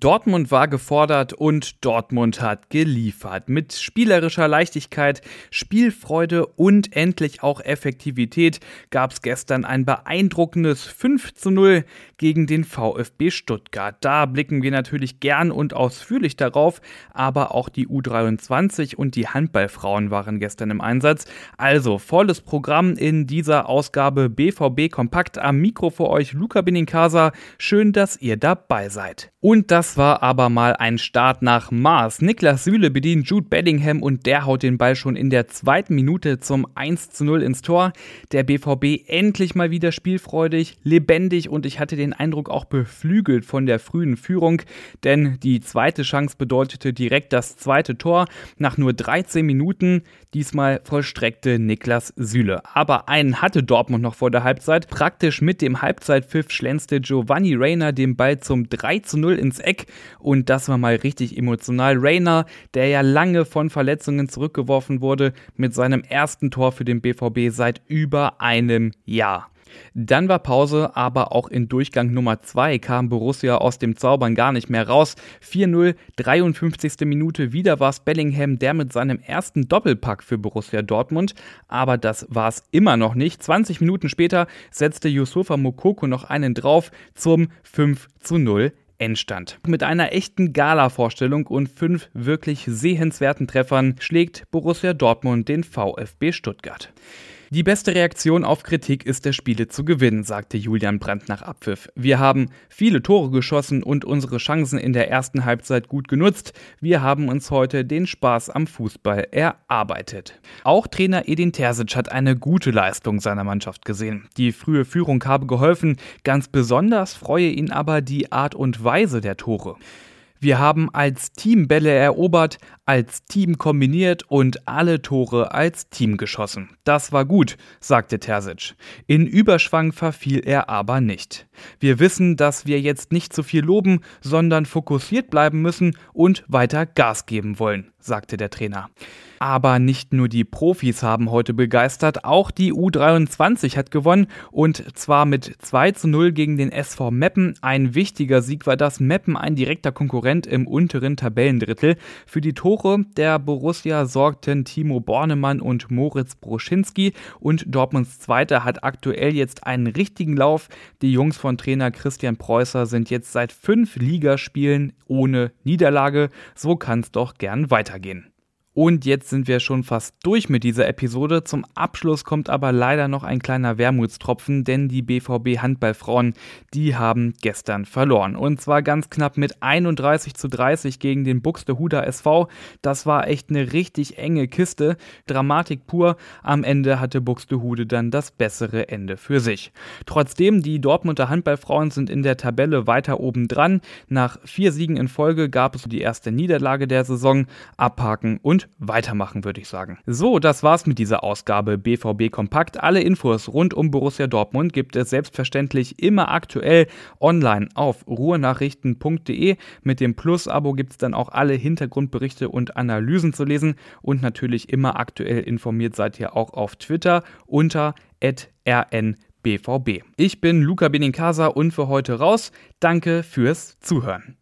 Dortmund war gefordert und Dortmund hat geliefert. Mit spielerischer Leichtigkeit, Spielfreude und endlich auch Effektivität gab es gestern ein beeindruckendes 5 zu 0 gegen den VfB Stuttgart. Da blicken wir natürlich gern und ausführlich darauf, aber auch die U23 und die Handballfrauen waren gestern im Einsatz. Also volles Programm in dieser Ausgabe BVB Kompakt. Am Mikro für euch Luca Benincasa. Schön, dass ihr dabei seid. Und das war aber mal ein Start nach Mars. Niklas Süle bedient Jude Bellingham und der haut den Ball schon in der zweiten Minute zum 1 zu 0 ins Tor. Der BVB endlich mal wieder spielfreudig, lebendig und ich hatte den Eindruck auch beflügelt von der frühen Führung, denn die zweite Chance bedeutete direkt das zweite Tor. Nach nur 13 Minuten diesmal vollstreckte Niklas Süle. Aber einen hatte Dortmund noch vor der Halbzeit. Praktisch mit dem Halbzeitpfiff schlänzte Giovanni Reiner den Ball zum 3 zu 0 0 ins Eck und das war mal richtig emotional. Rainer, der ja lange von Verletzungen zurückgeworfen wurde, mit seinem ersten Tor für den BVB seit über einem Jahr. Dann war Pause, aber auch in Durchgang Nummer 2 kam Borussia aus dem Zaubern gar nicht mehr raus. 4-0, 53. Minute, wieder war es Bellingham, der mit seinem ersten Doppelpack für Borussia Dortmund. Aber das war es immer noch nicht. 20 Minuten später setzte Yusufa Mokoko noch einen drauf zum 5 0 Endstand. Mit einer echten Gala-Vorstellung und fünf wirklich sehenswerten Treffern schlägt Borussia Dortmund den VfB Stuttgart. Die beste Reaktion auf Kritik ist der Spiele zu gewinnen, sagte Julian Brandt nach Abpfiff. Wir haben viele Tore geschossen und unsere Chancen in der ersten Halbzeit gut genutzt. Wir haben uns heute den Spaß am Fußball erarbeitet. Auch Trainer Edin Terzic hat eine gute Leistung seiner Mannschaft gesehen. Die frühe Führung habe geholfen, ganz besonders freue ihn aber die Art und Weise der Tore. Wir haben als Team Bälle erobert, als Team kombiniert und alle Tore als Team geschossen. Das war gut, sagte Terzic. In Überschwang verfiel er aber nicht. Wir wissen, dass wir jetzt nicht zu viel loben, sondern fokussiert bleiben müssen und weiter Gas geben wollen, sagte der Trainer. Aber nicht nur die Profis haben heute begeistert, auch die U23 hat gewonnen und zwar mit 2 zu 0 gegen den SV Meppen. Ein wichtiger Sieg war das Meppen, ein direkter Konkurrent im unteren Tabellendrittel. Für die Tore der Borussia sorgten Timo Bornemann und Moritz Broschinski und Dortmunds Zweiter hat aktuell jetzt einen richtigen Lauf. Die Jungs von Trainer Christian Preußer sind jetzt seit fünf Ligaspielen ohne Niederlage. So kann es doch gern weitergehen. Und jetzt sind wir schon fast durch mit dieser Episode. Zum Abschluss kommt aber leider noch ein kleiner Wermutstropfen, denn die BVB Handballfrauen, die haben gestern verloren. Und zwar ganz knapp mit 31 zu 30 gegen den Buxtehuder SV. Das war echt eine richtig enge Kiste. Dramatik pur. Am Ende hatte Buxtehude dann das bessere Ende für sich. Trotzdem, die Dortmunder Handballfrauen sind in der Tabelle weiter oben dran. Nach vier Siegen in Folge gab es die erste Niederlage der Saison. Abhaken und weitermachen, würde ich sagen. So, das war's mit dieser Ausgabe BVB Kompakt. Alle Infos rund um Borussia Dortmund gibt es selbstverständlich immer aktuell online auf ruhenachrichten.de. Mit dem Plus-Abo gibt es dann auch alle Hintergrundberichte und Analysen zu lesen und natürlich immer aktuell informiert seid ihr auch auf Twitter unter rnbvb. Ich bin Luca Benincasa und für heute raus. Danke fürs Zuhören.